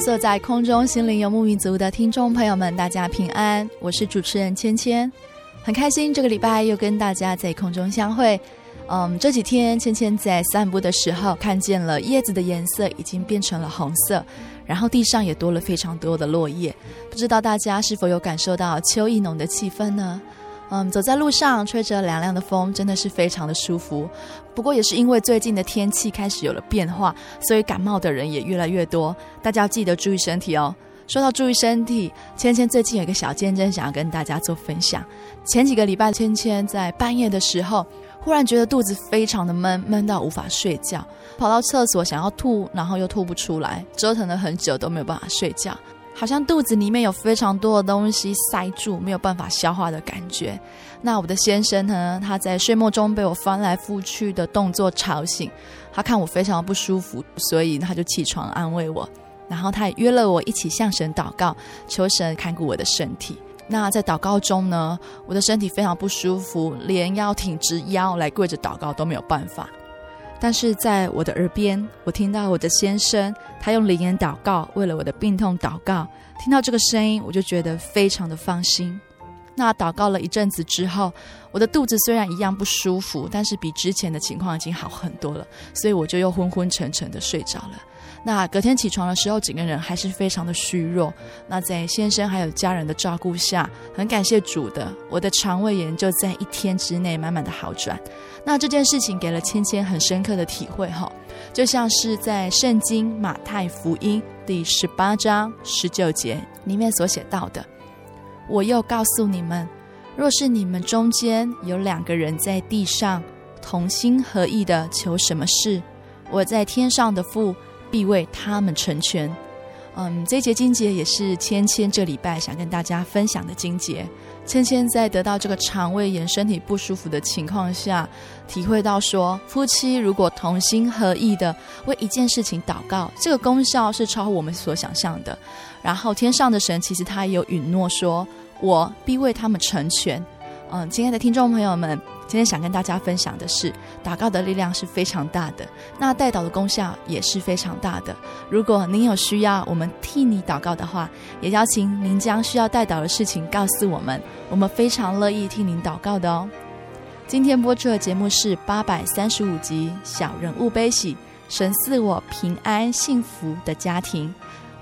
色在空中心灵游牧民族的听众朋友们，大家平安，我是主持人芊芊，很开心这个礼拜又跟大家在空中相会。嗯，这几天芊芊在散步的时候，看见了叶子的颜色已经变成了红色，然后地上也多了非常多的落叶，不知道大家是否有感受到秋意浓的气氛呢？嗯，走在路上，吹着凉凉的风，真的是非常的舒服。不过也是因为最近的天气开始有了变化，所以感冒的人也越来越多。大家要记得注意身体哦。说到注意身体，芊芊最近有个小见证想要跟大家做分享。前几个礼拜，芊芊在半夜的时候，忽然觉得肚子非常的闷，闷到无法睡觉，跑到厕所想要吐，然后又吐不出来，折腾了很久都没有办法睡觉。好像肚子里面有非常多的东西塞住，没有办法消化的感觉。那我的先生呢？他在睡梦中被我翻来覆去的动作吵醒，他看我非常不舒服，所以他就起床安慰我。然后他也约了我一起向神祷告，求神看顾我的身体。那在祷告中呢，我的身体非常不舒服，连要挺直腰来跪着祷告都没有办法。但是在我的耳边，我听到我的先生，他用灵言祷告，为了我的病痛祷告。听到这个声音，我就觉得非常的放心。那祷告了一阵子之后，我的肚子虽然一样不舒服，但是比之前的情况已经好很多了，所以我就又昏昏沉沉的睡着了。那隔天起床的时候，整个人还是非常的虚弱。那在先生还有家人的照顾下，很感谢主的，我的肠胃炎就在一天之内慢慢的好转。那这件事情给了芊芊很深刻的体会哈，就像是在圣经马太福音第十八章十九节里面所写到的：“我又告诉你们，若是你们中间有两个人在地上同心合意的求什么事，我在天上的父。”必为他们成全。嗯，这节经节也是芊芊这礼拜想跟大家分享的经节。芊芊在得到这个肠胃炎、身体不舒服的情况下，体会到说，夫妻如果同心合意的为一件事情祷告，这个功效是超乎我们所想象的。然后天上的神其实他也有允诺说，我必为他们成全。嗯，亲爱的听众朋友们。今天想跟大家分享的是，祷告的力量是非常大的，那代祷的功效也是非常大的。如果您有需要我们替你祷告的话，也邀请您将需要代祷的事情告诉我们，我们非常乐意替您祷告的哦。今天播出的节目是八百三十五集《小人物悲喜，神赐我平安幸福的家庭》。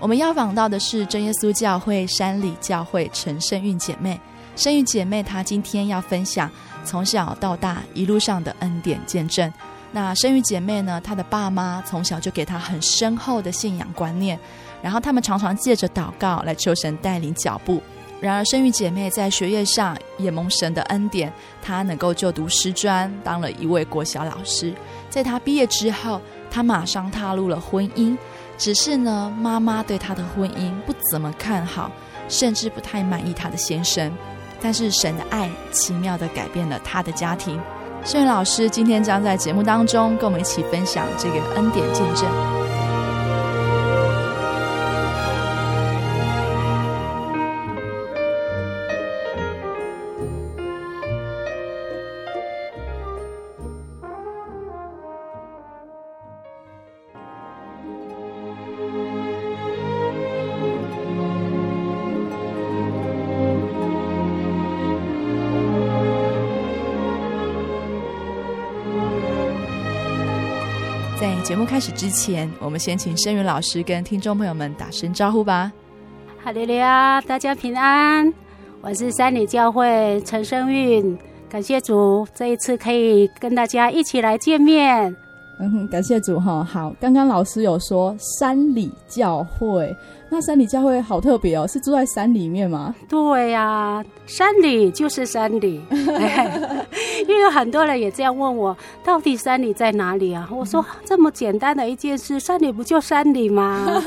我们要访到的是真耶稣教会山里教会陈圣韵姐妹，圣韵姐妹她今天要分享。从小到大一路上的恩典见证。那生育姐妹呢？她的爸妈从小就给她很深厚的信仰观念，然后他们常常借着祷告来求神带领脚步。然而生育姐妹在学业上也蒙神的恩典，她能够就读师专，当了一位国小老师。在她毕业之后，她马上踏入了婚姻。只是呢，妈妈对她的婚姻不怎么看好，甚至不太满意她的先生。但是神的爱奇妙地改变了他的家庭。圣韵老师今天将在节目当中跟我们一起分享这个恩典见证。在节目开始之前，我们先请声云老师跟听众朋友们打声招呼吧。哈利路亚，大家平安，我是三里教会陈声韵，感谢主，这一次可以跟大家一起来见面。嗯哼，感谢主哈。好，刚刚老师有说山里教会。那山里教会好特别哦，是住在山里面吗？对呀、啊，山里就是山里，因为很多人也这样问我，到底山里在哪里啊？我说这么简单的一件事，山里不就山里吗？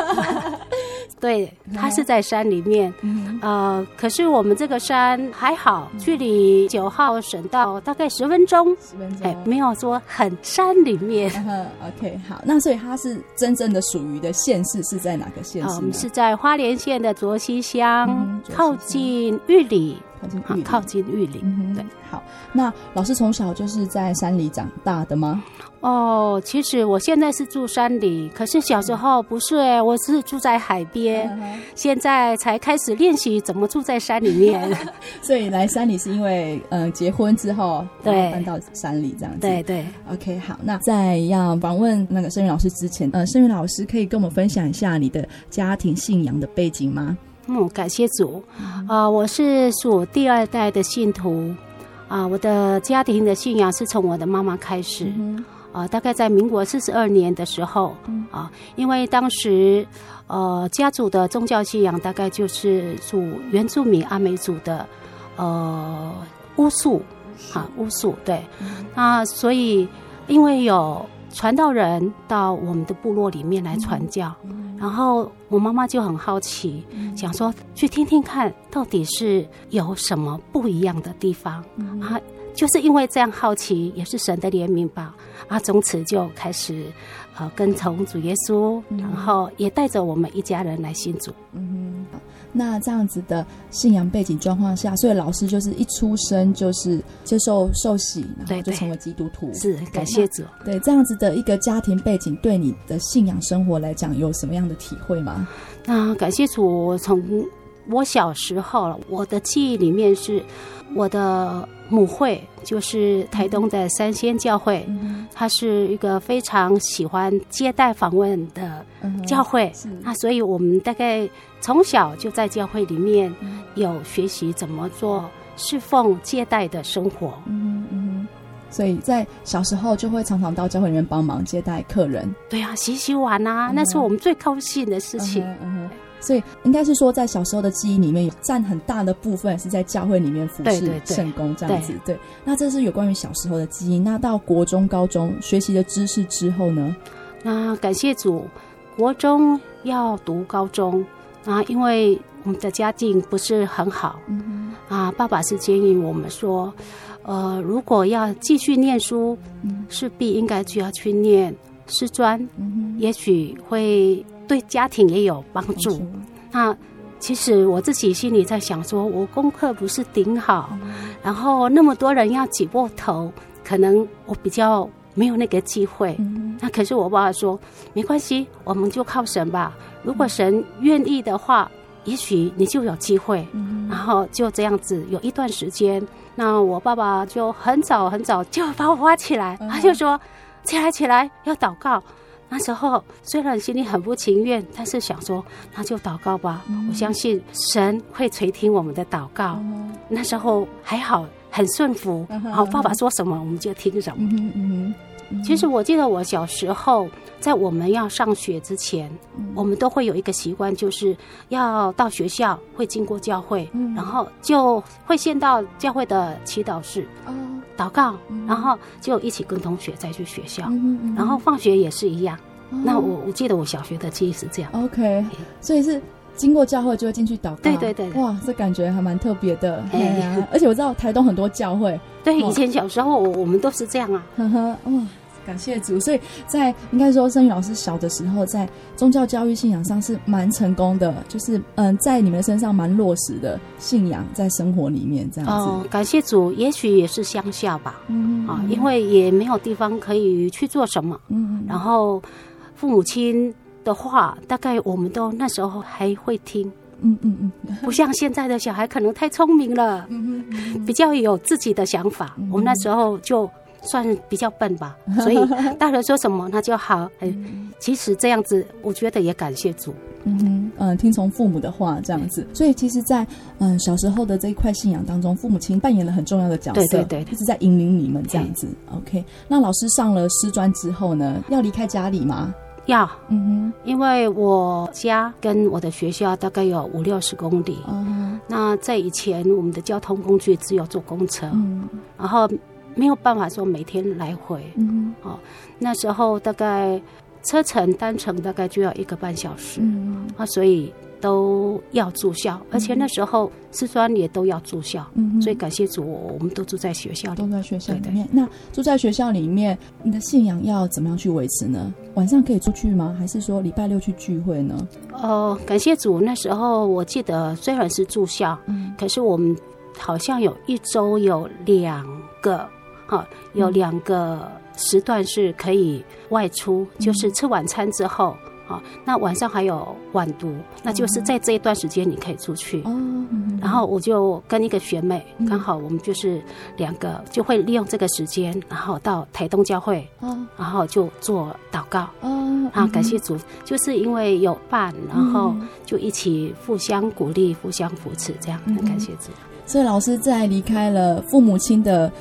对，它是在山里面，呃，可是我们这个山还好，距离九号省道大概十分钟，十分钟，哎，没有说很山里面。OK，好，那所以它是真正的属于的县市是在哪个县市？是在花莲县的卓溪乡，嗯、靠近玉里，靠近玉里，靠近玉里。嗯、对，好。那老师从小就是在山里长大的吗？哦，其实我现在是住山里，可是小时候不是哎，我是住在海边，嗯、现在才开始练习怎么住在山里面。所以来山里是因为嗯、呃、结婚之后对搬到山里这样子。对对。OK，好。那在要访问那个声云老师之前，呃，声云老师可以跟我们分享一下你的家庭信仰的背景吗？嗯，感谢主。啊、呃，我是属第二代的信徒。啊，我的家庭的信仰是从我的妈妈开始。嗯啊，大概在民国四十二年的时候，嗯、啊，因为当时，呃，家族的宗教信仰大概就是属原住民阿美族的，呃，巫术，啊，巫术，对，嗯、那所以因为有传道人到我们的部落里面来传教，嗯、然后我妈妈就很好奇，嗯、想说去听听看到底是有什么不一样的地方，嗯、啊。就是因为这样好奇，也是神的怜悯吧。啊，从此就开始，呃，跟从主耶稣，嗯、然后也带着我们一家人来信主。嗯哼，那这样子的信仰背景状况下，所以老师就是一出生就是接受受洗，然后就成为基督徒。是，感谢主。对，这样子的一个家庭背景，对你的信仰生活来讲，有什么样的体会吗？那感谢主，我从我小时候，我的记忆里面是。我的母会就是台东的三仙教会，嗯、它是一个非常喜欢接待访问的教会。嗯、那所以我们大概从小就在教会里面有学习怎么做侍奉接待的生活。嗯嗯，所以在小时候就会常常到教会里面帮忙接待客人。对啊，洗洗碗啊，嗯、那是我们最高兴的事情。所以应该是说，在小时候的记忆里面，有占很大的部分是在教会里面服侍圣工这样子。对，那这是有关于小时候的记忆。那到国中、高中学习的知识之后呢？那感谢主，国中要读高中啊，因为我们的家境不是很好。嗯哼啊，爸爸是建议我们说，呃，如果要继续念书，势必应该就要去念师专，嗯、哼也许会。对家庭也有帮助。那其实我自己心里在想说，我功课不是顶好，然后那么多人要挤破头，可能我比较没有那个机会。那可是我爸爸说，没关系，我们就靠神吧。如果神愿意的话，也许你就有机会。然后就这样子有一段时间，那我爸爸就很早很早就把我挖起来，他就说：“起来起来，要祷告。”那时候虽然心里很不情愿，但是想说那就祷告吧。嗯、我相信神会垂听我们的祷告。嗯、那时候还好，很顺服。然后、嗯、爸爸说什么，我们就听什么。其实我记得我小时候，在我们要上学之前，嗯、我们都会有一个习惯，就是要到学校会经过教会，嗯、然后就会先到教会的祈祷室。嗯祷告，然后就一起跟同学再去学校，然后放学也是一样。嗯、那我我记得我小学的记忆是这样。OK，所以是经过教会就会进去祷告。对对对，哇，这感觉还蛮特别的。哎呀，而且我知道台东很多教会。对，以前小时候我我们都是这样啊。呵呵，哇。感谢主，所以在应该说，声云老师小的时候，在宗教教育信仰上是蛮成功的，就是嗯，在你们身上蛮落实的信仰，在生活里面这样子。哦，感谢主，也许也是乡下吧，嗯啊，因为也没有地方可以去做什么，嗯，然后父母亲的话，大概我们都那时候还会听，嗯嗯嗯，不像现在的小孩可能太聪明了，嗯嗯，比较有自己的想法，我们那时候就。算比较笨吧，所以大人说什么那就好。哎，其实这样子，我觉得也感谢主。嗯哼，嗯，听从父母的话这样子。所以其实在，在嗯小时候的这一块信仰当中，父母亲扮演了很重要的角色，对对对，一直在引领你们这样子。OK，那老师上了师专之后呢，要离开家里吗？要，嗯哼，因为我家跟我的学校大概有五六十公里。嗯哼，那在以前我们的交通工具只有坐公车，嗯，然后没有办法说每天来回，嗯，哦，那时候大概车程单程大概就要一个半小时，嗯啊，所以。都要住校，而且那时候师专也都要住校，嗯，所以感谢主，我们都住在学校里，都在学校里面。那住在学校里面，你的信仰要怎么样去维持呢？晚上可以出去吗？还是说礼拜六去聚会呢？哦，感谢主，那时候我记得虽然是住校，嗯，可是我们好像有一周有两个，哈，有两个时段是可以外出，嗯，就是吃晚餐之后。啊，那晚上还有晚读，那就是在这一段时间你可以出去。哦，然后我就跟一个学妹，刚好我们就是两个就会利用这个时间，然后到台东教会，然后就做祷告。哦，啊，感谢主，就是因为有伴，然后就一起互相鼓励、互相扶持，这样很感谢主。所以老师在离开了父母亲的。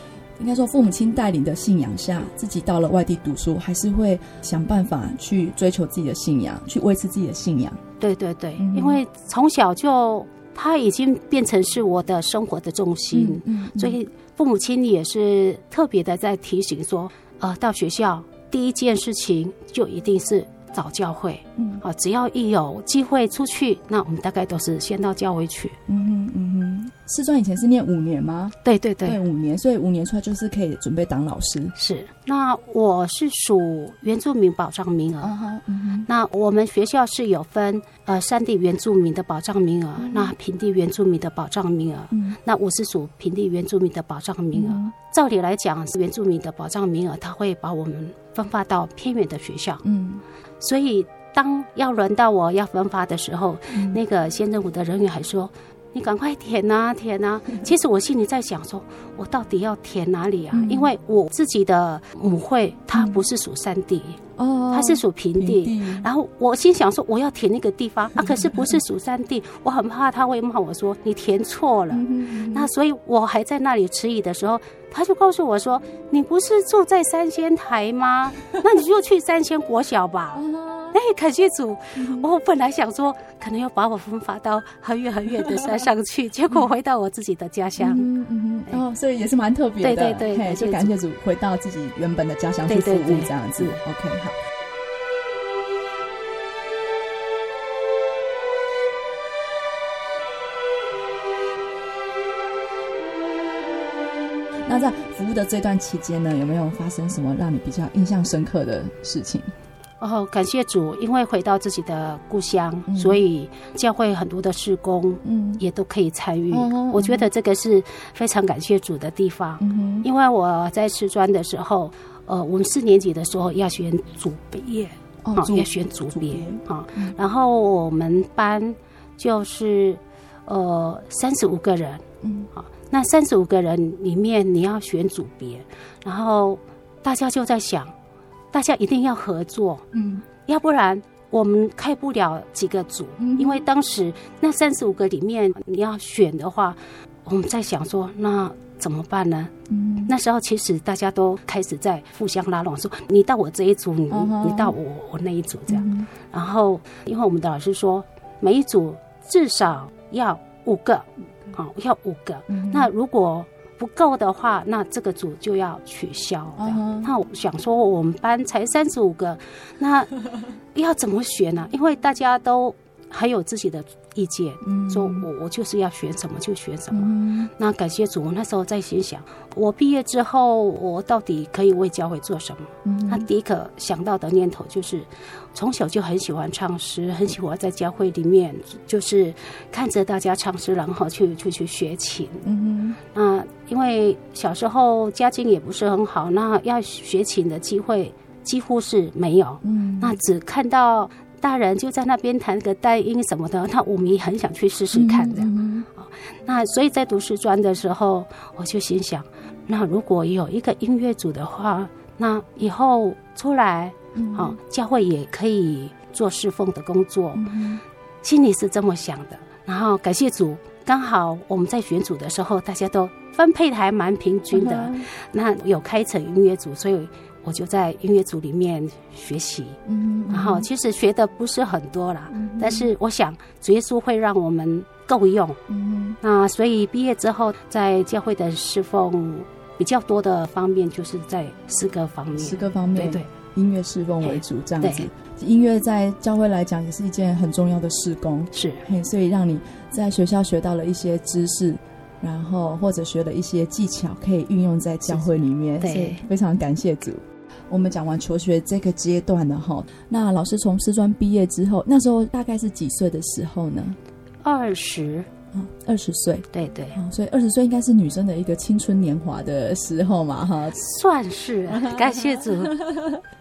应该说，父母亲带领的信仰下，自己到了外地读书，还是会想办法去追求自己的信仰，去维持自己的信仰。对对对，嗯、因为从小就他已经变成是我的生活的重心，嗯嗯嗯、所以父母亲也是特别的在提醒说，呃，到学校第一件事情就一定是找教会，嗯，啊，只要一有机会出去，那我们大概都是先到教会去，嗯哼嗯哼。师专以前是念五年吗？对对对，对五年，所以五年出来就是可以准备当老师。是，那我是属原住民保障名额。Uh uh huh. 那我们学校是有分呃山地原住民的保障名额，uh. 那平地原住民的保障名额。Uh huh. 那我是属平地原住民的保障名额。Uh. 照理来讲，是原住民的保障名额，他会把我们分发到偏远的学校。嗯、uh，huh. 所以当要轮到我要分发的时候，uh. 那个县政府的人员还说。你赶快填啊填啊！其实我心里在想说，我到底要填哪里啊？嗯、因为我自己的母会它不是属山地哦，它是属平地。然后我心想说，我要填那个地方啊，可是不是属山地，我很怕他会骂我说你填错了。嗯、那所以我还在那里迟疑的时候，他就告诉我说，你不是住在三仙台吗？那你就去三仙国小吧。哎，感谢主！我本来想说，可能要把我分发到很远很远的山上去，结果回到我自己的家乡。嗯嗯嗯。哦，所以也是蛮特别的。对对对，嘿，就感谢主，回到自己原本的家乡去服务这样子。OK，好。那在服务的这段期间呢，有没有发生什么让你比较印象深刻的事情？哦，感谢主，因为回到自己的故乡，嗯、所以教会很多的事工，嗯，也都可以参与。嗯、我觉得这个是非常感谢主的地方。嗯、因为我在师专的时候，呃，我们四年级的时候要选组别，哦，要选组别啊。然后我们班就是呃三十五个人，嗯，好，那三十五个人里面你要选组别，然后大家就在想。大家一定要合作，嗯，要不然我们开不了几个组，嗯、因为当时那三十五个里面你要选的话，我们在想说那怎么办呢？嗯，那时候其实大家都开始在互相拉拢，说你到我这一组，你、你到我我那一组这样。嗯、然后因为我们的老师说，每一组至少要五个，好、哦，要五个。嗯、那如果不够的话，那这个组就要取消。Uh. 那我想说，我们班才三十五个，那要怎么选呢、啊？因为大家都还有自己的意见，嗯、说我我就是要选什么就选什么。嗯、那感谢主，我那时候在心想，我毕业之后，我到底可以为教会做什么？嗯、那第一个想到的念头就是。从小就很喜欢唱诗，很喜欢在教会里面，就是看着大家唱诗，然后去去去学琴。嗯哼，那因为小时候家境也不是很好，那要学琴的机会几乎是没有。嗯，那只看到大人就在那边弹个单音什么的，那我们也很想去试试看这样。嗯哼，那所以在读师专的时候，我就心想。那如果有一个音乐组的话，那以后出来，嗯，好，教会也可以做侍奉的工作。嗯，心里是这么想的。然后感谢主，刚好我们在选组的时候，大家都分配的还蛮平均的。嗯、那有开成音乐组，所以我就在音乐组里面学习。嗯，然后其实学的不是很多啦，嗯、但是我想主耶稣会让我们够用。嗯，那所以毕业之后，在教会的侍奉比较多的方面，就是在诗歌方面。诗歌方面，对，对，音乐侍奉为主，这样子。音乐在教会来讲也是一件很重要的事工，是，嘿所以让你在学校学到了一些知识，然后或者学了一些技巧，可以运用在教会里面。对，非常感谢主。我们讲完求学这个阶段了哈，那老师从师专毕业之后，那时候大概是几岁的时候呢？二十。二十岁，对对，所以二十岁应该是女生的一个青春年华的时候嘛，哈，算是 感谢主，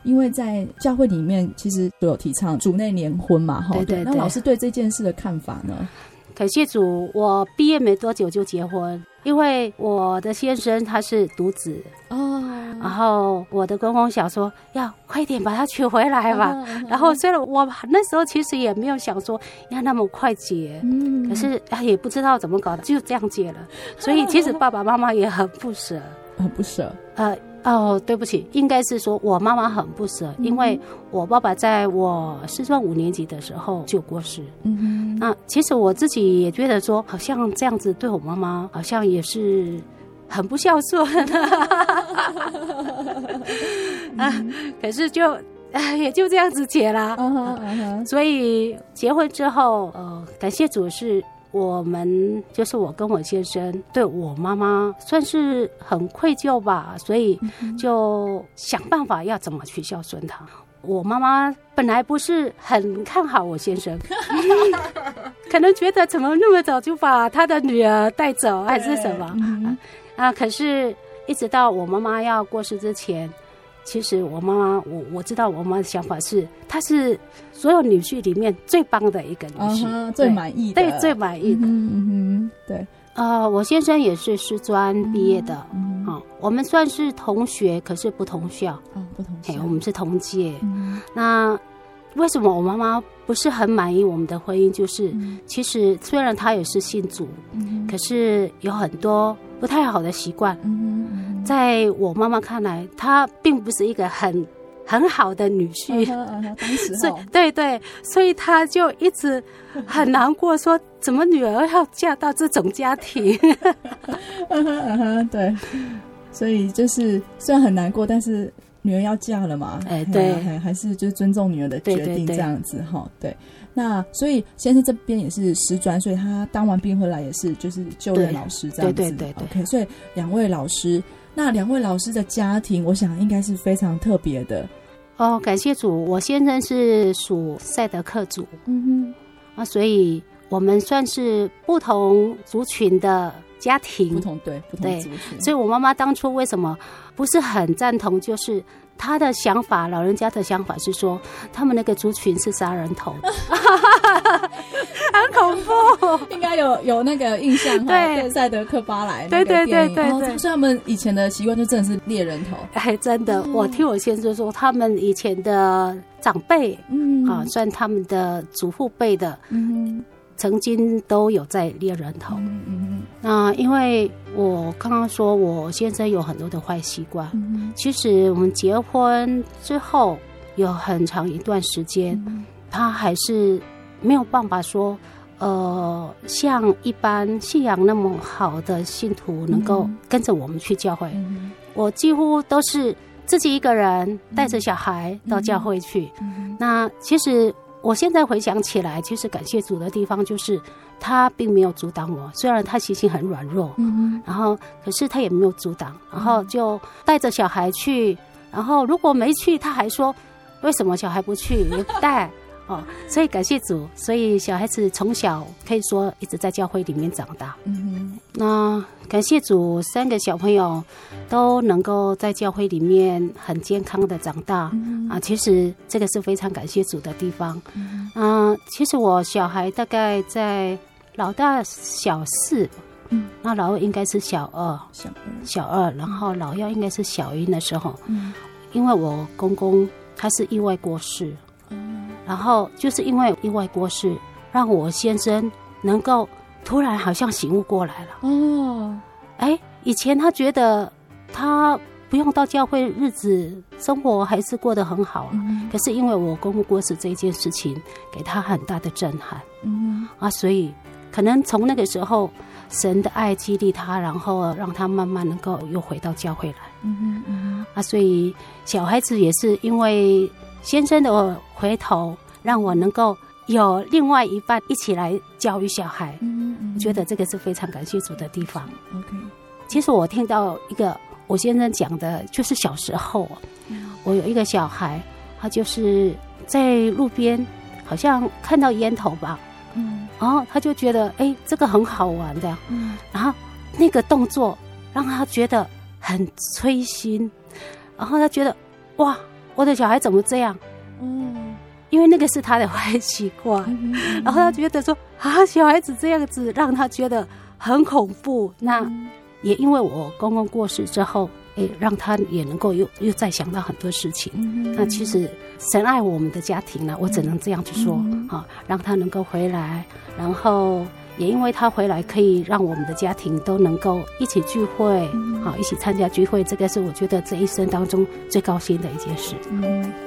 因为在教会里面其实都有提倡主内联婚嘛，哈，对对，对。那老师对这件事的看法呢？感谢主，我毕业没多久就结婚，因为我的先生他是独子。哦，然后我的公公想说要快点把他娶回来吧，然后虽然我那时候其实也没有想说要那么快结，嗯，可是也不知道怎么搞的，就这样结了，所以其实爸爸妈妈也很不舍，很不舍，呃。哦，对不起，应该是说我妈妈很不舍，因为我爸爸在我四川五年级的时候就过世。嗯哼，那其实我自己也觉得说，好像这样子对我妈妈好像也是很不孝顺。啊，可是就也就这样子结了。所以结婚之后，呃，感谢主是。我们就是我跟我先生对我妈妈算是很愧疚吧，所以就想办法要怎么去孝顺她。我妈妈本来不是很看好我先生，可能觉得怎么那么早就把他的女儿带走，还是什么啊？可是一直到我妈妈要过世之前。其实我妈妈，我我知道我妈妈的想法是，她是所有女婿里面最棒的一个女婿，uh-huh, 最满意的，对，最满意的。嗯嗯，对。呃，我先生也是师专毕业的，啊、我们算是同学，可是不同校，嗯、不同校，我们是同届、嗯。那为什么我妈妈不是很满意我们的婚姻？就是、嗯、其实虽然她也是信主、嗯，可是有很多不太好的习惯。嗯在我妈妈看来，她并不是一个很很好的女婿，所以对对，所以她就一直很难过，说怎么女儿要嫁到这种家庭？嗯哼嗯哼，对，所以就是虽然很难过，但是女儿要嫁了嘛，哎，对，还是就尊重女儿的决定这样子哈，对。那所以先生这边也是师专，所以他当完兵回来也是就是就任老师这样子，对对对，对，OK。所以两位老师。那两位老师的家庭，我想应该是非常特别的哦。感谢主，我先生是属赛德克族，嗯哼，啊，所以我们算是不同族群的家庭，不同对不同族群。所以我妈妈当初为什么不是很赞同，就是。他的想法，老人家的想法是说，他们那个族群是杀人头，很恐怖，应该有有那个印象哈。对，赛德克巴莱，对对对对对，所以他们以前的习惯就真的是猎人头。哎，真的，我听我先生说，他们以前的长辈，嗯啊，算他们的祖父辈的，嗯。曾经都有在猎人头，嗯嗯，那因为我刚刚说我先生有很多的坏习惯，嗯，其实我们结婚之后有很长一段时间，嗯，他还是没有办法说，呃，像一般信仰那么好的信徒能够跟着我们去教会，嗯，我几乎都是自己一个人带着小孩到教会去，嗯，那其实。我现在回想起来，其实感谢主的地方就是，他并没有阻挡我。虽然他心情很软弱，嗯，然后可是他也没有阻挡，然后就带着小孩去。然后如果没去，他还说为什么小孩不去也不带哦。所以感谢主，所以小孩子从小可以说一直在教会里面长大。嗯，那感谢主，三个小朋友都能够在教会里面很健康的长大。嗯、啊，其实这个是非常感谢主的地方。嗯、啊，其实我小孩大概在老大小四，嗯，那老二应该是小二，小二，小二，然后老幺应该是小一的时候，嗯，因为我公公他是意外过世，嗯，然后就是因为意外过世，让我先生能够突然好像醒悟过来了。哦，哎，以前他觉得他不用到教会，日子生活还是过得很好啊。嗯，可是因为我公公过世这一件事情，给他很大的震撼。嗯啊，所以可能从那个时候，神的爱激励他，然后让他慢慢能够又回到教会来。嗯嗯嗯啊，所以小孩子也是因为先生的回头，让我能够有另外一半一起来教育小孩。嗯嗯，我觉得这个是非常感谢主的地方。OK，其实我听到一个我先生讲的，就是小时候，我有一个小孩，他就是在路边，好像看到烟头吧。嗯，然后他就觉得，哎，这个很好玩的，嗯，然后那个动作让他觉得很催心，然后他觉得，哇，我的小孩怎么这样？嗯，因为那个是他的坏习惯，嗯然后他觉得说，啊，小孩子这样子让他觉得很恐怖。那也因为我公公过世之后，哎，让他也能够又又再想到很多事情。嗯那其实神爱我们的家庭呢，我只能这样去说嗯好，让他能够回来，然后也因为他回来，可以让我们的家庭都能够一起聚会，嗯好，一起参加聚会，这个是我觉得这一生当中最高兴的一件事。嗯。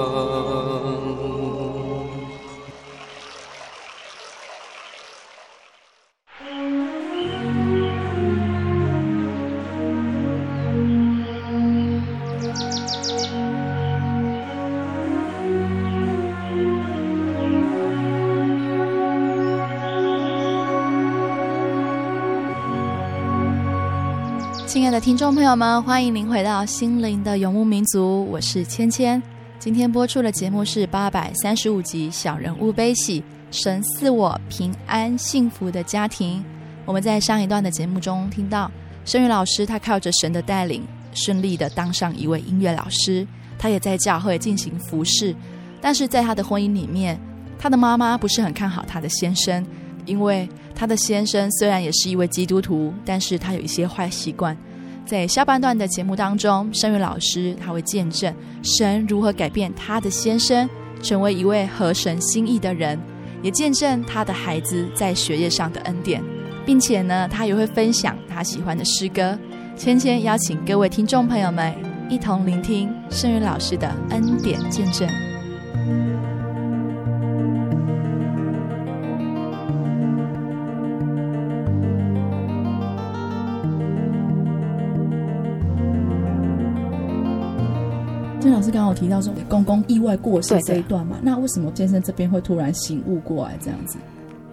听众朋友们，欢迎您回到心灵的游牧民族，我是芊芊。今天播出的节目是八百三十五集《小人物悲喜，神赐我平安幸福的家庭》。我们在上一段的节目中听到，声宇老师他靠着神的带领，顺利的当上一位音乐老师，他也在教会进行服侍。但是在他的婚姻里面，他的妈妈不是很看好他的先生，因为他的先生虽然也是一位基督徒，但是他有一些坏习惯。在下半段的节目当中，声宇老师他会见证神如何改变他的先生，成为一位合神心意的人，也见证他的孩子在学业上的恩典，并且呢，他也会分享他喜欢的诗歌。芊芊邀请各位听众朋友们一同聆听声宇老师的恩典见证。郑老师刚好提到说公公意外过世这一段嘛，那为什么先生这边会突然醒悟过来这样子？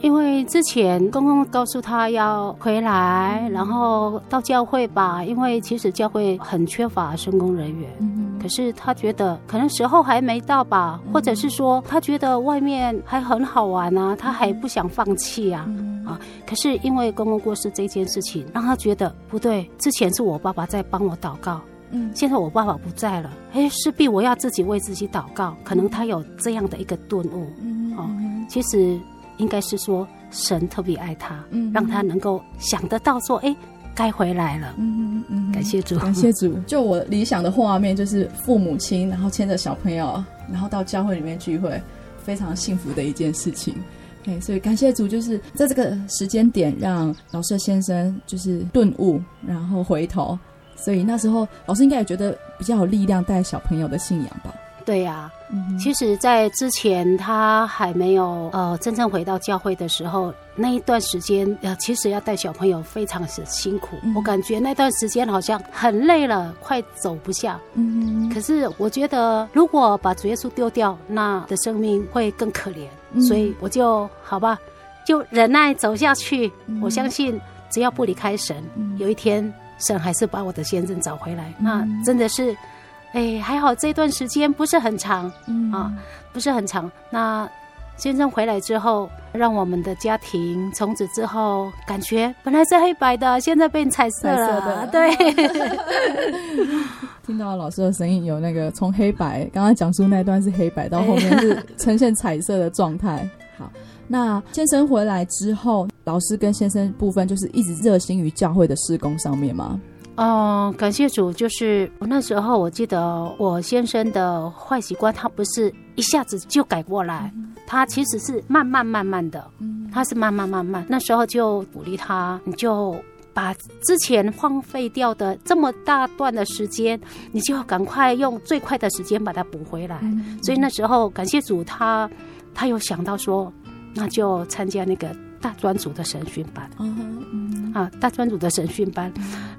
因为之前公公告诉他要回来，然后到教会吧，因为其实教会很缺乏事工人员。嗯，可是他觉得可能时候还没到吧，或者是说他觉得外面还很好玩啊，他还不想放弃啊。啊，可是因为公公过世这件事情，让他觉得不对。之前是我爸爸在帮我祷告，嗯，现在我爸爸不在了，哎，势必我要自己为自己祷告。可能他有这样的一个顿悟。嗯，哦，其实。应该是说神特别爱他，嗯，让他能够想得到说，哎，该回来了。嗯嗯嗯，感谢主，感谢主。就我理想的画面，就是父母亲，然后牵着小朋友，然后到教会里面聚会，非常幸福的一件事情。哎，所以感谢主，就是在这个时间点，让老舍先生就是顿悟，然后回头。所以那时候老师应该也觉得比较有力量带小朋友的信仰吧。对呀、啊，嗯、其实，在之前他还没有呃真正回到教会的时候，那一段时间呃，其实要带小朋友非常是辛苦。嗯、我感觉那段时间好像很累了，快走不下。嗯，可是我觉得，如果把主耶稣丢掉，那的生命会更可怜。嗯、所以我就好吧，就忍耐走下去。嗯、我相信，只要不离开神，嗯、有一天神还是把我的先生找回来。嗯、那真的是。哎，还好这段时间不是很长，嗯啊，不是很长。那先生回来之后，让我们的家庭从此之后，感觉本来是黑白的，现在变彩色了。对，听到老师的声音，有那个从黑白，刚刚讲述那段是黑白，到后面是呈现彩色的状态。好，那先生回来之后，老师跟先生部分就是一直热心于教会的事工上面吗？哦、呃，感谢主，就是我那时候，我记得我先生的坏习惯，他不是一下子就改过来，他其实是慢慢慢慢的，他是慢慢慢慢。那时候就鼓励他，你就把之前荒废掉的这么大段的时间，你就要赶快用最快的时间把它补回来。所以那时候感谢主他，他他有想到说，那就参加那个。大专组的神训班，嗯、啊，大专组的神训班，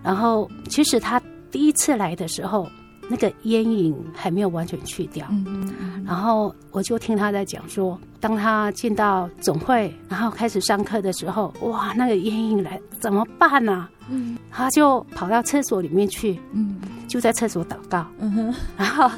然后其实他第一次来的时候，那个烟瘾还没有完全去掉，嗯、然后我就听他在讲说，当他进到总会，然后开始上课的时候，哇，那个烟瘾来怎么办呢、啊？嗯、他就跑到厕所里面去，嗯、就在厕所祷告，嗯、哼。然后。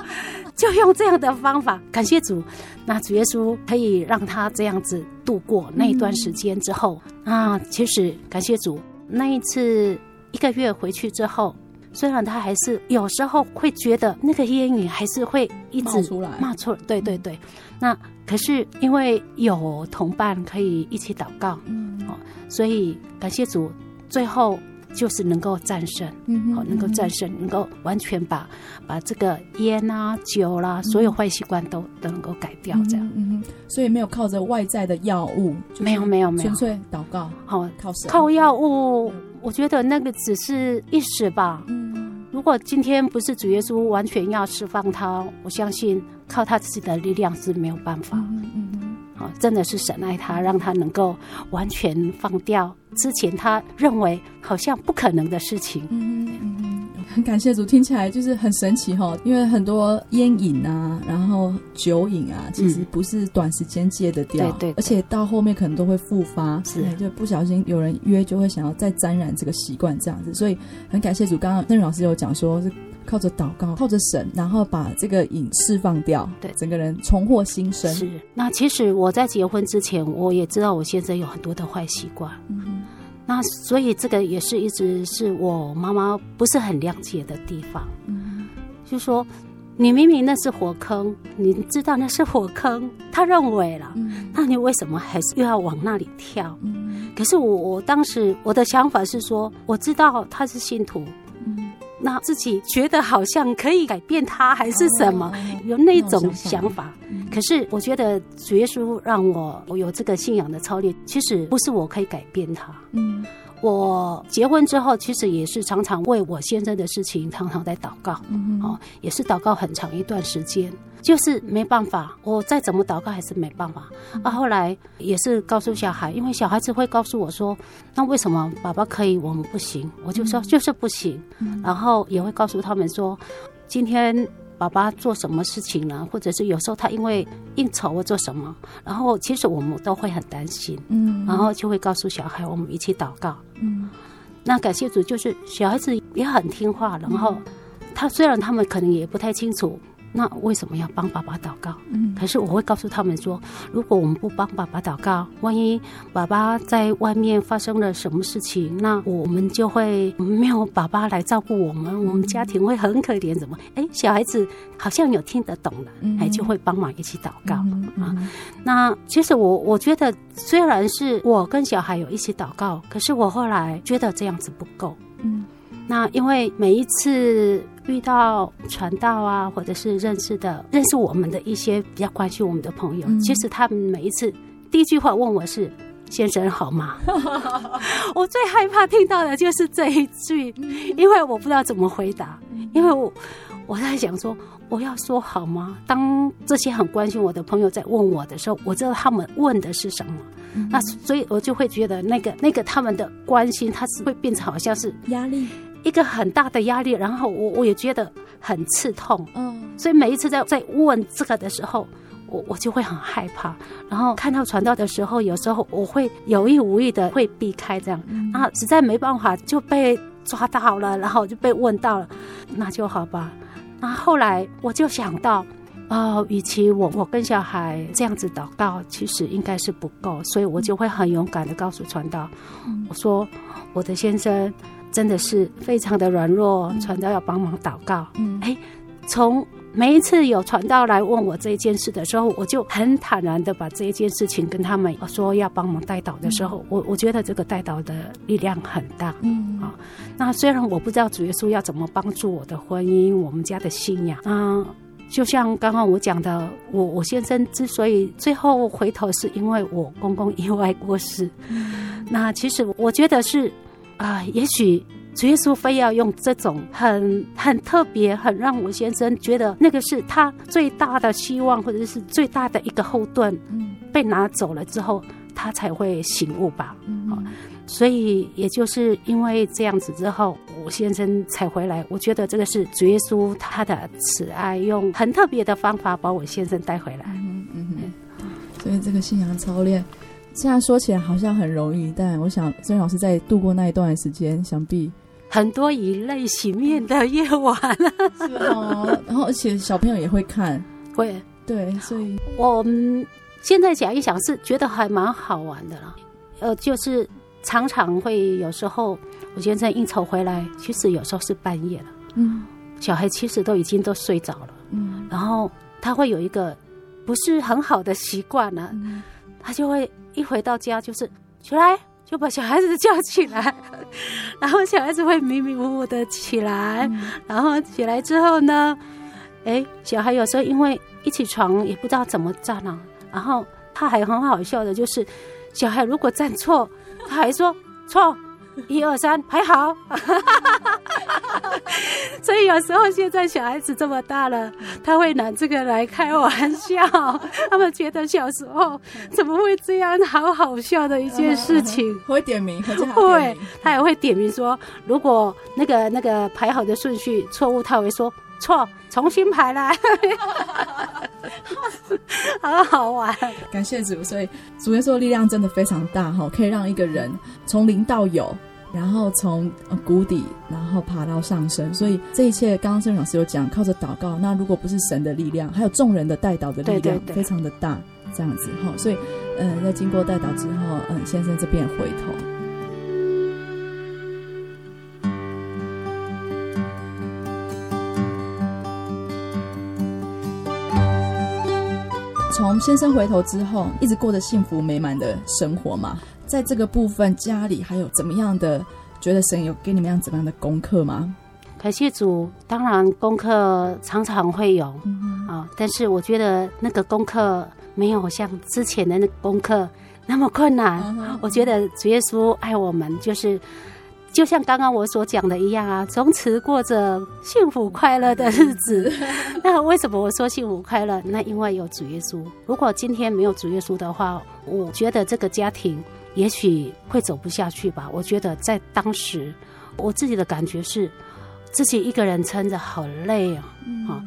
就用这样的方法，感谢主，那主耶稣可以让他这样子度过那一段时间之后、嗯、啊，其实感谢主，那一次一个月回去之后，虽然他还是有时候会觉得那个烟瘾还是会一直冒出来，冒出来，对对对，那可是因为有同伴可以一起祷告，嗯，哦，所以感谢主，最后。就是能够战胜，嗯，好，能够战胜，能够完全把把这个烟啊、酒啦、啊，所有坏习惯都都能够改掉，这样，嗯，所以没有靠着外在的药物，没有没有没有，纯粹祷告，好，靠靠药物，我觉得那个只是一时吧，嗯，如果今天不是主耶稣完全要释放他，我相信靠他自己的力量是没有办法，嗯嗯。真的是神爱他，让他能够完全放掉之前他认为好像不可能的事情。嗯嗯嗯，很感谢主，听起来就是很神奇哈。因为很多烟瘾啊，然后酒瘾啊，其实不是短时间戒得掉，嗯、对，对对，而且到后面可能都会复发，是就不小心有人约就会想要再沾染这个习惯这样子。所以很感谢主，刚刚邓老师有讲说是。靠着祷告，靠着神，然后把这个瘾释放掉，对，整个人重获新生。是。那其实我在结婚之前，我也知道我先生有很多的坏习惯。嗯哼。那所以这个也是一直是我妈妈不是很谅解的地方。嗯哼。就说你明明那是火坑，你知道那是火坑，他认为了，嗯，那你为什么还是又要往那里跳？嗯。可是我我当时我的想法是说，我知道他是信徒。那自己觉得好像可以改变他，还是什么？有那种想法。可是我觉得主耶稣让我我有这个信仰的操练，其实不是我可以改变他。嗯，我结婚之后，其实也是常常为我先生的事情常常在祷告。嗯，哦，也是祷告很长一段时间。就是没办法，我再怎么祷告还是没办法。啊，后来也是告诉小孩，因为小孩子会告诉我说：“那为什么爸爸可以，我们不行？”我就说：“就是不行。”然后也会告诉他们说：“今天爸爸做什么事情呢？或者是有时候他因为应酬或做什么，然后其实我们都会很担心，嗯，然后就会告诉小孩，我们一起祷告，嗯，那感谢主，就是小孩子也很听话，然后他虽然他们可能也不太清楚。那为什么要帮爸爸祷告？嗯，可是我会告诉他们说，如果我们不帮爸爸祷告，万一爸爸在外面发生了什么事情，那我们就会没有爸爸来照顾我们，我们家庭会很可怜。怎么？哎，小孩子好像有听得懂了，哎，就会帮忙一起祷告啊。那其实我我觉得，虽然是我跟小孩有一起祷告，可是我后来觉得这样子不够。嗯，那因为每一次。遇到传道啊，或者是认识的、认识我们的一些比较关心我们的朋友，嗯、其实他们每一次第一句话问我是：“先生好吗？” 我最害怕听到的就是这一句，因为我不知道怎么回答。因为我我在想说，我要说好吗？当这些很关心我的朋友在问我的时候，我知道他们问的是什么，嗯、那所以我就会觉得那个那个他们的关心，他是会变成好像是压力。一个很大的压力，然后我我也觉得很刺痛，嗯，所以每一次在在问这个的时候，我我就会很害怕。然后看到传道的时候，有时候我会有意无意的会避开这样，然后实在没办法就被抓到了，然后就被问到了，那就好吧。那后来我就想到，哦，与其我我跟小孩这样子祷告，其实应该是不够，所以我就会很勇敢的告诉传道，我说我的先生。真的是非常的软弱，传道要帮忙祷告。嗯，哎，从每一次有传道来问我这件事的时候，我就很坦然的把这一件事情跟他们说要帮忙代祷的时候，嗯、我我觉得这个代祷的力量很大。嗯啊，那虽然我不知道主耶稣要怎么帮助我的婚姻，我们家的信仰啊，就像刚刚我讲的，我我先生之所以最后回头，是因为我公公意外过世。嗯、那其实我觉得是。啊，也许主耶稣非要用这种很很特别、很让我先生觉得那个是他最大的希望，或者是最大的一个后盾，嗯，被拿走了之后，他才会醒悟吧。嗯，所以也就是因为这样子之后，我先生才回来。我觉得这个是主耶稣他的慈爱，用很特别的方法把我先生带回来。嗯嗯嗯，所以这个信仰操练。虽然说起来好像很容易，但我想曾老师在度过那一段时间，想必很多以泪洗面的夜晚。是哦，然后而且小朋友也会看，会。对，所以我们现在想一想，是觉得还蛮好玩的啦。呃，就是常常会有时候，我先生应酬回来，其实有时候是半夜了，嗯，小孩其实都已经都睡着了，嗯，然后他会有一个不是很好的习惯呢，嗯、他就会。一回到家就是起来，就把小孩子叫起来，然后小孩子会迷迷糊糊的起来，嗯、然后起来之后呢，哎，小孩有时候因为一起床也不知道怎么站啊，然后他还很好笑的，就是小孩如果站错，他还说错。一二三，排好。所以有时候现在小孩子这么大了，他会拿这个来开玩笑。他们觉得小时候怎么会这样，好好笑的一件事情。会点名，会，会，他也会点名说，如果那个那个排好的顺序错误，他会说。错，重新排来，好好玩。感谢主，所以主耶稣的力量真的非常大哈，可以让一个人从零到有，然后从谷底，然后爬到上升。所以这一切，刚刚圣老师有讲，靠着祷告。那如果不是神的力量，还有众人的代祷的力量，对对对，非常的大，这样子哈。所以，嗯，在经过代祷之后，嗯，先生这边回头。从先生回头之后，一直过着幸福美满的生活嘛。在这个部分，家里还有怎么样的？觉得神有给你们样怎么样的功课吗？感谢主，当然功课常常会有、啊，但是我觉得那个功课没有像之前的那个功课那么困难。嗯、我觉得主耶稣爱我们，就是。就像刚刚我所讲的一样啊，从此过着幸福快乐的日子。那为什么我说幸福快乐？那因为有主耶稣。如果今天没有主耶稣的话，我觉得这个家庭也许会走不下去吧。我觉得在当时，我自己的感觉是，自己一个人撑着好累啊。啊，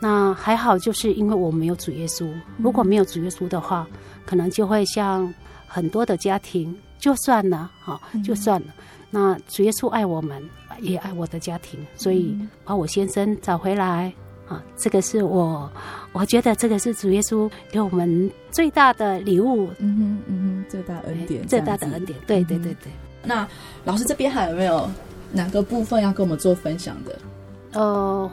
那还好，就是因为我没有主耶稣。如果没有主耶稣的话，可能就会像很多的家庭，就算了，好，就算了。那主耶稣爱我们，也爱我的家庭，所以把我先生找回来啊，这个是我，我觉得这个是主耶稣给我们最大的礼物。嗯哼，嗯哼，最大恩典，最大的恩典。对对对对。那老师这边还有没有哪个部分要跟我们做分享的？呃。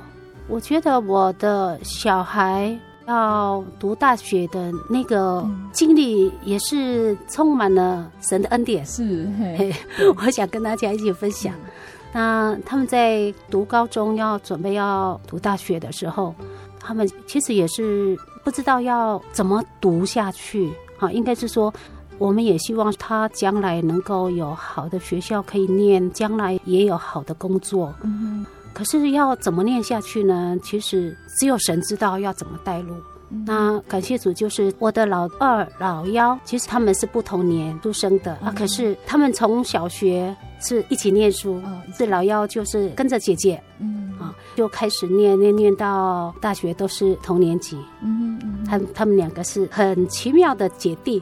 我觉得我的小孩要读大学的那个经历也是充满了神的恩典。是，嘿，我想跟大家一起分享。那他们在读高中要准备要读大学的时候，他们其实也是不知道要怎么读下去。啊，应该是说，我们也希望他将来能够有好的学校可以念，将来也有好的工作。嗯可是要怎么念下去呢？其实只有神知道要怎么带路。嗯、那感谢主，就是我的老二、老幺，其实他们是不同年出生的、嗯、啊。可是他们从小学是一起念书，这、哦、老幺就是跟着姐姐，嗯啊，就开始念念念到大学都是同年级。嗯嗯，他他们两个是很奇妙的姐弟，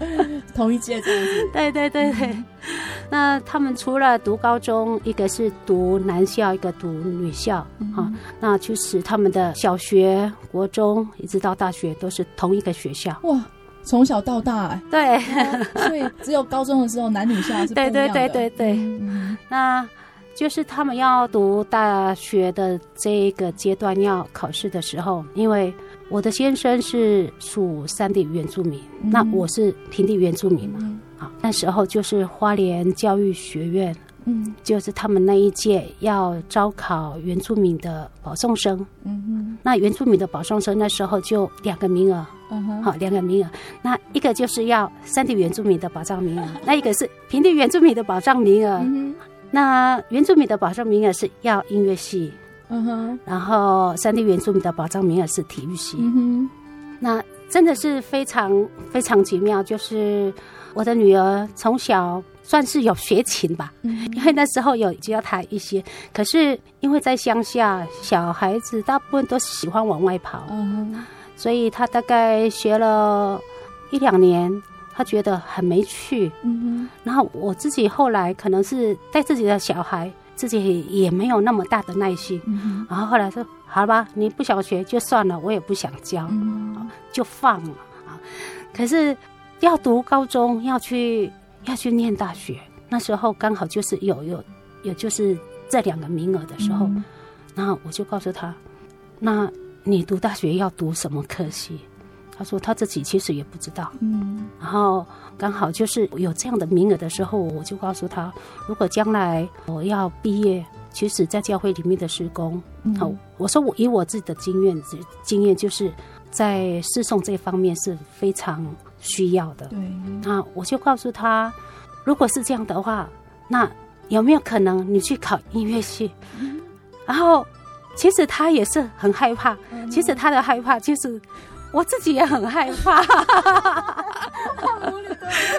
嗯、同一届这样子。对对对对。嗯那他们除了读高中，一个是读男校，一个读女校，嗯、啊，那就是他们的小学、国中一直到大学都是同一个学校。哇，从小到大，欸，对，所以只有高中的时候男女校是不一样的。对对对对对，嗯、那就是他们要读大学的这个阶段要考试的时候，因为我的先生是属山地原住民，嗯、那我是平地原住民嘛。嗯。好，那时候就是花莲教育学院，嗯，就是他们那一届要招考原住民的保送生，嗯哼，那原住民的保送生那时候就两个名额，嗯哼，好，两个名额，那一个就是要山地原住民的保障名额，那一个是平地原住民的保障名额，那原住民的保障名额是要音乐系，嗯哼，然后山地原住民的保障名额是体育系，嗯哼，那真的是非常非常奇妙，就是。我的女儿从小算是有学琴吧，因为那时候有教他一些。可是因为在乡下，小孩子大部分都喜欢往外跑，所以他大概学了一两年，他觉得很没趣。然后我自己后来可能是带自己的小孩，自己也没有那么大的耐心。然后后来说：“好吧，你不想学就算了，我也不想教，就放了啊。”可是。要读高中，要去要去念大学，那时候刚好就是有有有就是这两个名额的时候，嗯、然后我就告诉他，那你读大学要读什么科系？他说他自己其实也不知道。嗯，然后刚好就是有这样的名额的时候，我就告诉他，如果将来我要毕业，其实在教会里面的施工，好、嗯，我说我以我自己的经验经验，就是在侍送这方面是非常。需要的，对，那我就告诉他，如果是这样的话，那有没有可能你去考音乐系？嗯、然后，其实他也是很害怕。嗯、其实他的害怕，就是我自己也很害怕。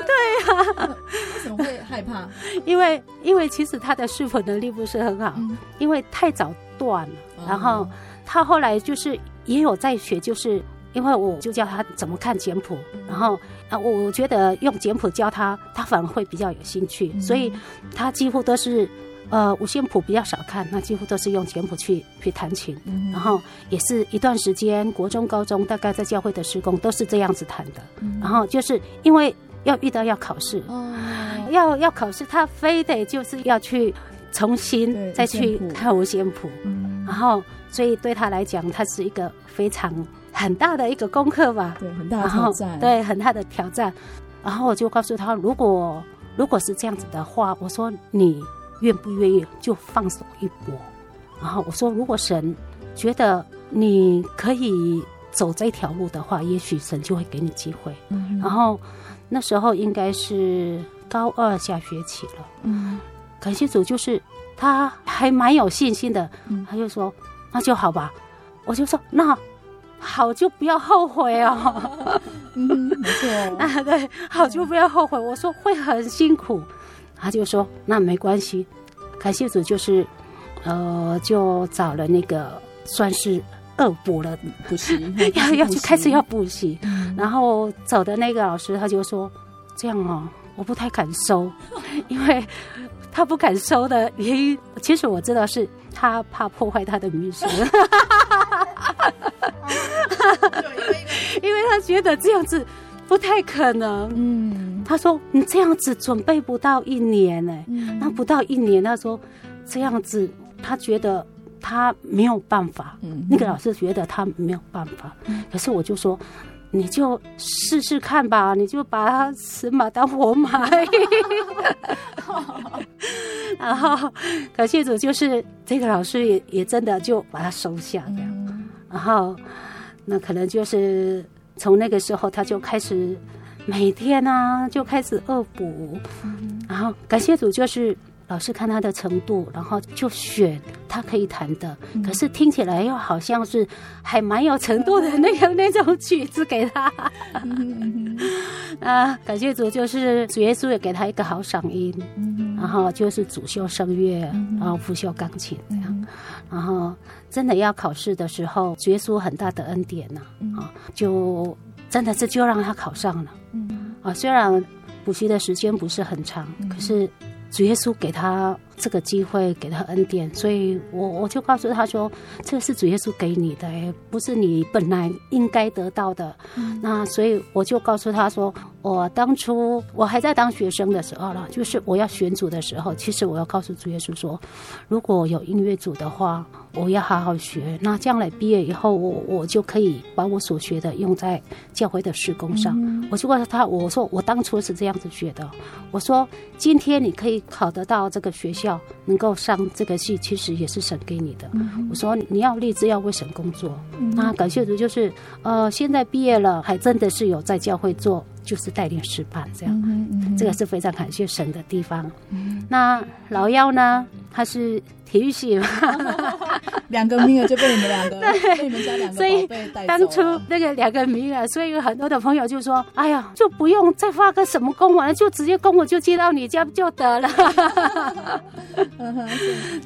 对呀、啊，为什么会害怕？因为，因为其实他的视谱能力不是很好，嗯、因为太早断了。嗯、然后他后来就是也有在学，就是。因为我就教他怎么看简谱，然后啊，我觉得用简谱教他，他反而会比较有兴趣，所以他几乎都是呃五线谱比较少看，那几乎都是用简谱去去弹琴，然后也是一段时间，国中、高中大概在教会的施工都是这样子弹的，然后就是因为要遇到要考试，要要考试，他非得就是要去重新再去看五线谱，然后所以对他来讲，他是一个非常。很大的一个功课吧，对，很大的挑战，对，很大的挑战。然后我就告诉他，如果如果是这样子的话，我说你愿不愿意就放手一搏？然后我说，如果神觉得你可以走这条路的话，也许神就会给你机会。嗯，然后那时候应该是高二下学期了。嗯，感谢主，就是他还蛮有信心的。嗯，他就说那就好吧。我就说那。好就不要后悔哦，嗯，没错 啊，对，好就不要后悔。我说会很辛苦，他就说那没关系，感谢主就是，呃，就找了那个算是恶补了，补习要要去开始要补习，然后走的那个老师他就说：“这样哦，我不太敢收，因为他不敢收的原因，其实我知道是他怕破坏他的名声，因为他觉得这样子不太可能。”嗯，他说：“你这样子准备不到一年呢，那不到一年，他说这样子，他觉得。”他没有办法，嗯，那个老师觉得他没有办法，嗯，可是我就说，你就试试看吧，你就把他死马当活马。然后感谢主，就是这个老师也也真的就把他收下这样，嗯，然后那可能就是从那个时候他就开始每天啊就开始恶补，嗯，然后感谢主就是。老师看他的程度，然后就选他可以弹的，嗯、可是听起来又好像是还蛮有程度的那个那种曲子给他。嗯、啊，感谢主，就是主耶稣也给他一个好嗓音，嗯、然后就是主修声乐，然后辅修钢琴这样，嗯、然后真的要考试的时候，主耶稣很大的恩典呐、啊，就真的是就让他考上了。嗯、啊，虽然补习的时间不是很长，嗯、可是。主耶稣给他这个机会，给他恩典，所以我我就告诉他说：“这是主耶稣给你的，不是你本来应该得到的。嗯”那所以我就告诉他说：“我当初我还在当学生的时候了，就是我要选组的时候，其实我要告诉主耶稣说，如果有音乐组的话。”我要好好学，那将来毕业以后，我我就可以把我所学的用在教会的施工上。嗯、我就告诉他，我说我当初是这样子学的。我说今天你可以考得到这个学校，能够上这个戏，其实也是神给你的。嗯、我说你要立志要为神工作。嗯、那感谢主，就是呃，现在毕业了，还真的是有在教会做，就是带领诗班这样。这个是非常感谢神的地方。嗯、那老幺呢，他是。体育系嘛，两个名额就被你们两个，对被你们家两个宝贝带走了。当初那个两个名额，所以有很多的朋友就说：“哎呀，就不用再发个什么公文，就直接公文就寄到你家就得了。”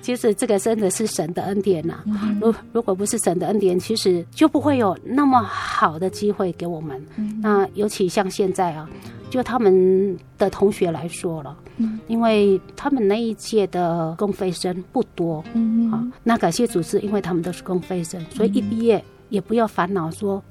其实这个真的是神的恩典呐、啊。如如果不是神的恩典，其实就不会有那么好的机会给我们。那尤其像现在啊。就他们的同学来说了，嗯，因为他们那一届的公费生不多，嗯，啊，那感谢主持，因为他们都是公费生，所以一毕业也不要烦恼说。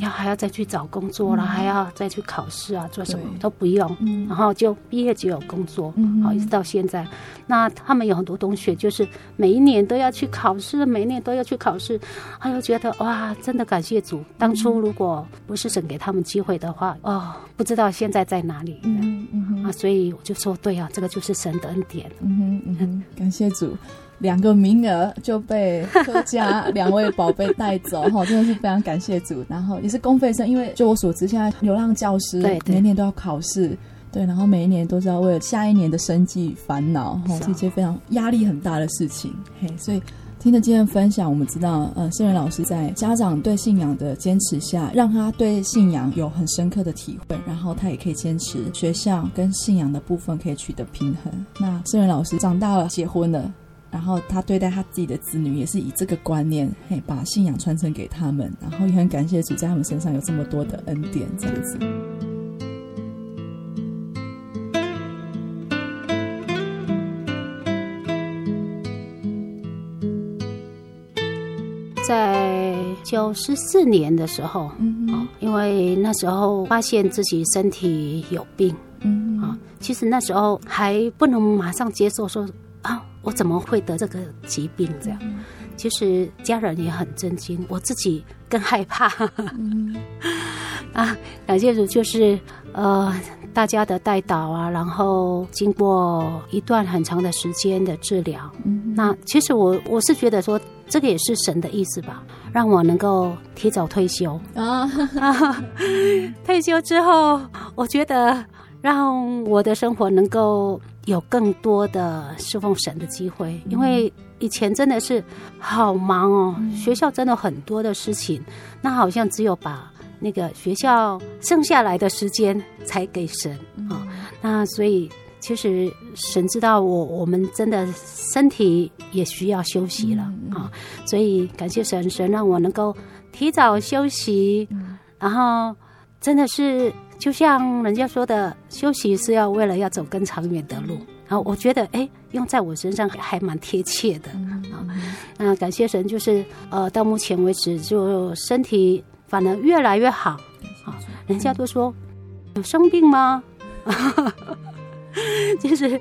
要还要再去找工作了，嗯、还要再去考试啊，做什么都不用，嗯、然后就毕业就有工作，嗯、好，一直到现在。那他们有很多同学，就是每一年都要去考试，每一年都要去考试，他就觉得哇，真的感谢主，当初如果不是神给他们机会的话，哦，不知道现在在哪里。嗯嗯啊，所以我就说，对啊，这个就是神的恩典。嗯哼嗯哼，感谢主。两个名额就被客家两位宝贝带走，哈，真的是非常感谢主。然后也是公费生，因为就我所知，现在流浪教师每年都要考试，对，然后每一年都是要为了下一年的生计烦恼，哈，是一件非常压力很大的事情。嘿，所以听着今天分享，我们知道，呃，圣元老师在家长对信仰的坚持下，让他对信仰有很深刻的体会，然后他也可以坚持学校跟信仰的部分可以取得平衡。那圣元老师长大了，结婚了。然后他对待他自己的子女也是以这个观念，嘿，把信仰传承给他们。然后也很感谢主在他们身上有这么多的恩典，这样子。在九十四年的时候，嗯哼，因为那时候发现自己身体有病，啊，其实那时候还不能马上接受说。啊，我怎么会得这个疾病？这样，其实家人也很震惊，我自己更害怕。嗯、啊，感谢主，就是呃，大家的带导啊，然后经过一段很长的时间的治疗，嗯、那其实我我是觉得说，这个也是神的意思吧，让我能够提早退休啊。啊，退休之后，我觉得让我的生活能够。有更多的侍奉神的机会，因为以前真的是好忙哦，嗯、学校真的很多的事情，那好像只有把那个学校剩下来的时间才给神。啊。那所以其实神知道我，我们真的身体也需要休息了。啊、所以感谢神，神让我能够提早休息，嗯、然后真的是就像人家说的，休息是要为了要走更长远的路，然后我觉得哎，用在我身上还蛮贴切的啊。那、嗯、感谢神，就是呃，到目前为止就身体反而越来越好啊、哦。人家都说有生病吗？就是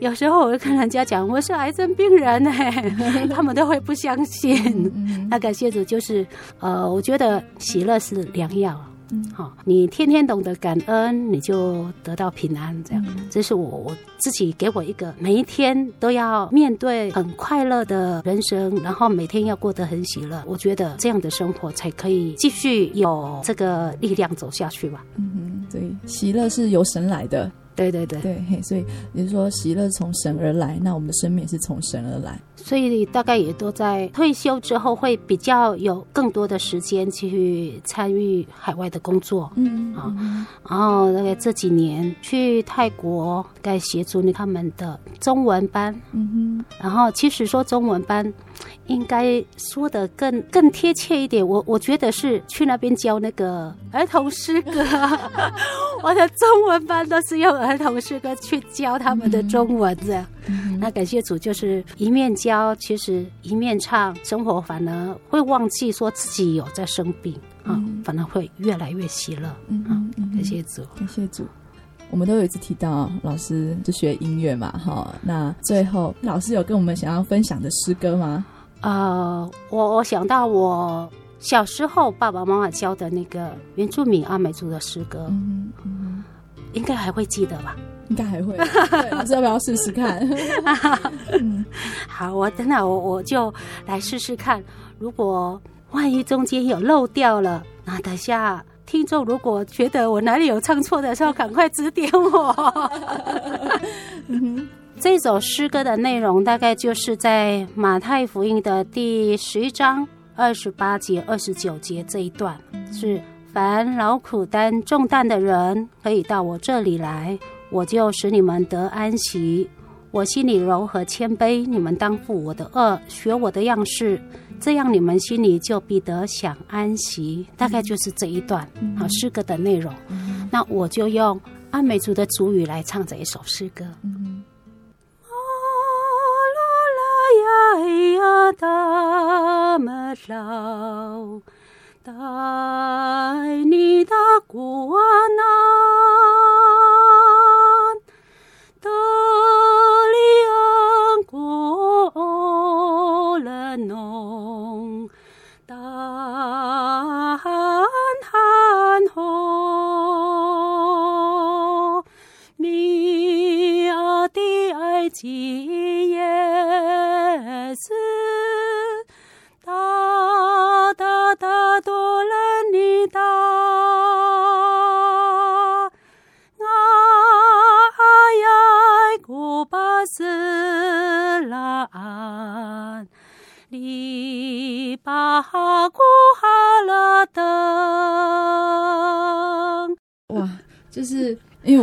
有时候我会跟人家讲我是癌症病人哎，他们都会不相信。那感谢主，就是呃，我觉得喜乐是良药。嗯，好，你天天懂得感恩，你就得到平安。这样，这是我我自己给我一个每一天都要面对很快乐的人生，然后每天要过得很喜乐。我觉得这样的生活才可以继续有这个力量走下去吧。嗯哼，对，喜乐是由神来的。对对对对，所以也就是说，喜乐从神而来，那我们的生命也是从神而来。所以大概也都在退休之后，会比较有更多的时间去参与海外的工作。嗯啊，然后大概这几年去泰国，该协助他们的中文班。嗯哼，然后其实说中文班。应该说的更更贴切一点，我我觉得是去那边教那个儿童诗歌。我的中文班都是用儿童诗歌去教他们的中文这样。嗯、那感谢主，就是一面教，其实一面唱，生活反而会忘记说自己有在生病啊，嗯、反而会越来越喜乐。嗯，嗯，嗯感谢主，感谢主。我们都有一次提到老师就学音乐嘛，哈。那最后老师有跟我们想要分享的诗歌吗？呃，我我想到我小时候爸爸妈妈教的那个原住民阿美族的诗歌，嗯嗯、应该还会记得吧？应该还会，对，老师要不要试试看？嗯、好，我等下我我就来试试看。如果万一中间有漏掉了，那等下听众如果觉得我哪里有唱错的时候，赶快指点我。嗯这首诗歌的内容大概就是在马太福音的第十一章二十八节、二十九节这一段，是凡劳苦担重担的人，可以到我这里来，我就使你们得安息。我心里柔和谦卑，你们当负我的轭，学我的样式，这样你们心里就必得享安息。大概就是这一段好诗歌的内容。那我就用阿美族的族语来唱这一首诗歌。呀汗汗吼，米亚的爱情。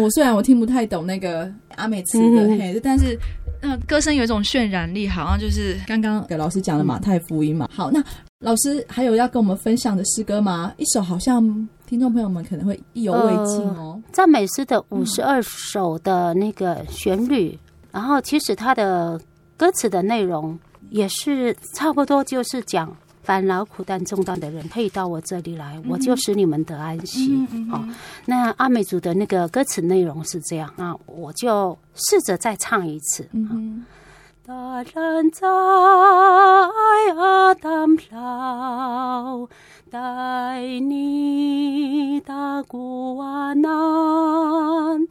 我虽然我听不太懂那个阿美词的，嘿、嗯，但是。那歌声有一种渲染力，好像就是刚刚给老师讲的马太福音嘛。好，那老师还有要跟我们分享的诗歌吗？一首好像听众朋友们可能会意犹未尽哦。赞、呃、美诗的五十二首的那个旋律，嗯、然后其实它的歌词的内容也是差不多，就是讲。凡劳苦担重担的人，可以到我这里来，我就使你们得安息。好、那阿美族的那个歌词内容是这样，啊我就试着再唱一次。大人在阿当劳，带你到古瓦难，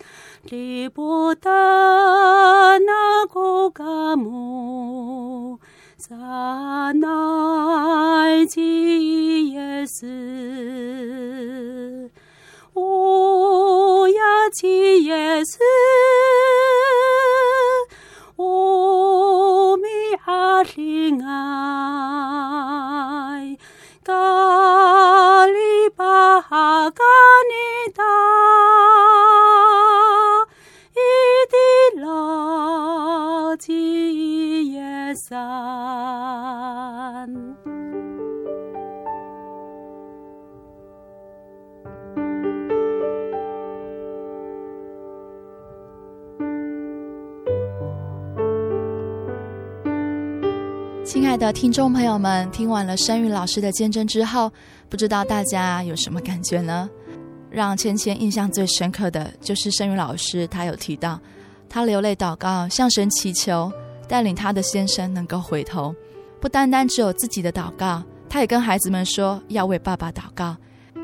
离不得那古嘎木。撒乃基耶斯，乌呀基耶斯，乌米阿里爱，嘎里巴哈嘎尼达，亲爱的听众朋友们，听完了声宇老师的见证之后，不知道大家有什么感觉呢？让芊芊印象最深刻的就是声宇老师，他有提到，他流泪祷告，向神祈求带领他的先生能够回头，不单单只有自己的祷告，他也跟孩子们说要为爸爸祷告，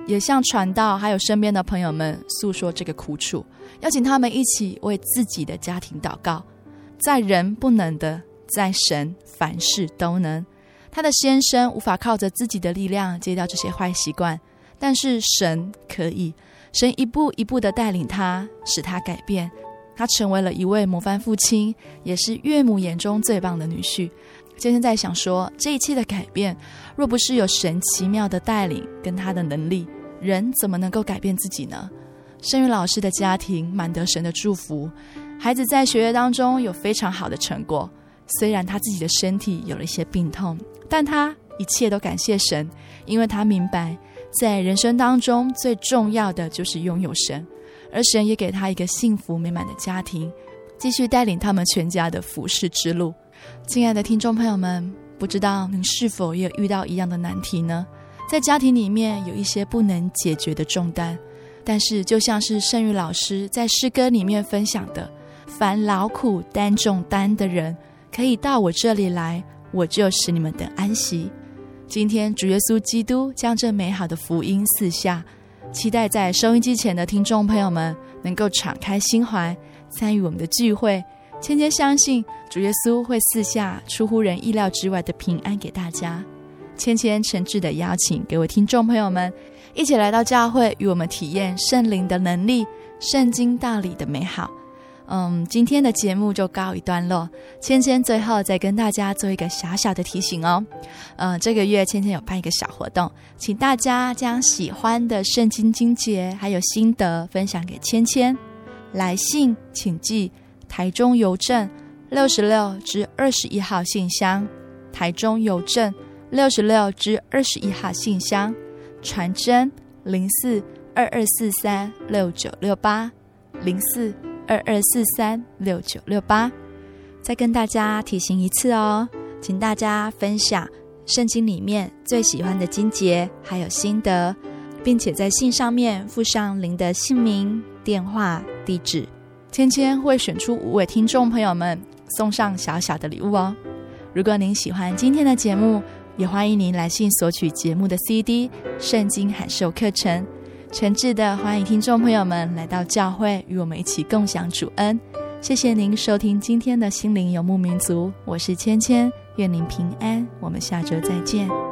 也向传道还有身边的朋友们诉说这个苦楚，邀请他们一起为自己的家庭祷告，在人不能的，在神凡事都能。他的先生无法靠着自己的力量戒掉这些坏习惯。但是神可以，神一步一步的带领他，使他改变，他成为了一位模范父亲，也是岳母眼中最棒的女婿。今天在想说，这一切的改变，若不是有神奇妙的带领跟他的能力，人怎么能够改变自己呢？声宇老师的家庭满得神的祝福，孩子在学业当中有非常好的成果。虽然他自己的身体有了一些病痛，但他一切都感谢神，因为他明白。在人生当中，最重要的就是拥有神，而神也给他一个幸福美满的家庭，继续带领他们全家的服侍之路。亲爱的听众朋友们，不知道您是否也有遇到一样的难题呢？在家庭里面有一些不能解决的重担，但是就像是声宇老师在诗歌里面分享的：“凡劳苦担重担的人，可以到我这里来，我就使你们得安息。”今天主耶稣基督将这美好的福音赐下，期待在收音机前的听众朋友们能够敞开心怀，参与我们的聚会。芊芊相信主耶稣会赐下出乎人意料之外的平安给大家。芊芊诚挚的邀请各位听众朋友们一起来到教会，与我们体验圣灵的能力、圣经道理的美好。嗯，今天的节目就告一段落。芊芊最后再跟大家做一个小小的提醒哦。嗯，这个月芊芊有办一个小活动，请大家将喜欢的圣经经节还有心得分享给芊芊。来信请寄台中邮政六十六至二十一号信箱，台中邮政六十六至二十一号信箱，传真零四二二四三六九六八零四。二二四三六九六八，再跟大家提醒一次哦，请大家分享圣经里面最喜欢的经节，还有心得，并且在信上面附上您的姓名、电话、地址。芊芊会选出五位听众朋友们送上小小的礼物哦。如果您喜欢今天的节目，也欢迎您来信索取节目的 CD《圣经函授课程》。诚挚的欢迎听众朋友们来到教会，与我们一起共享主恩。谢谢您收听今天的心灵游牧民族，我是芊芊，愿您平安，我们下周再见。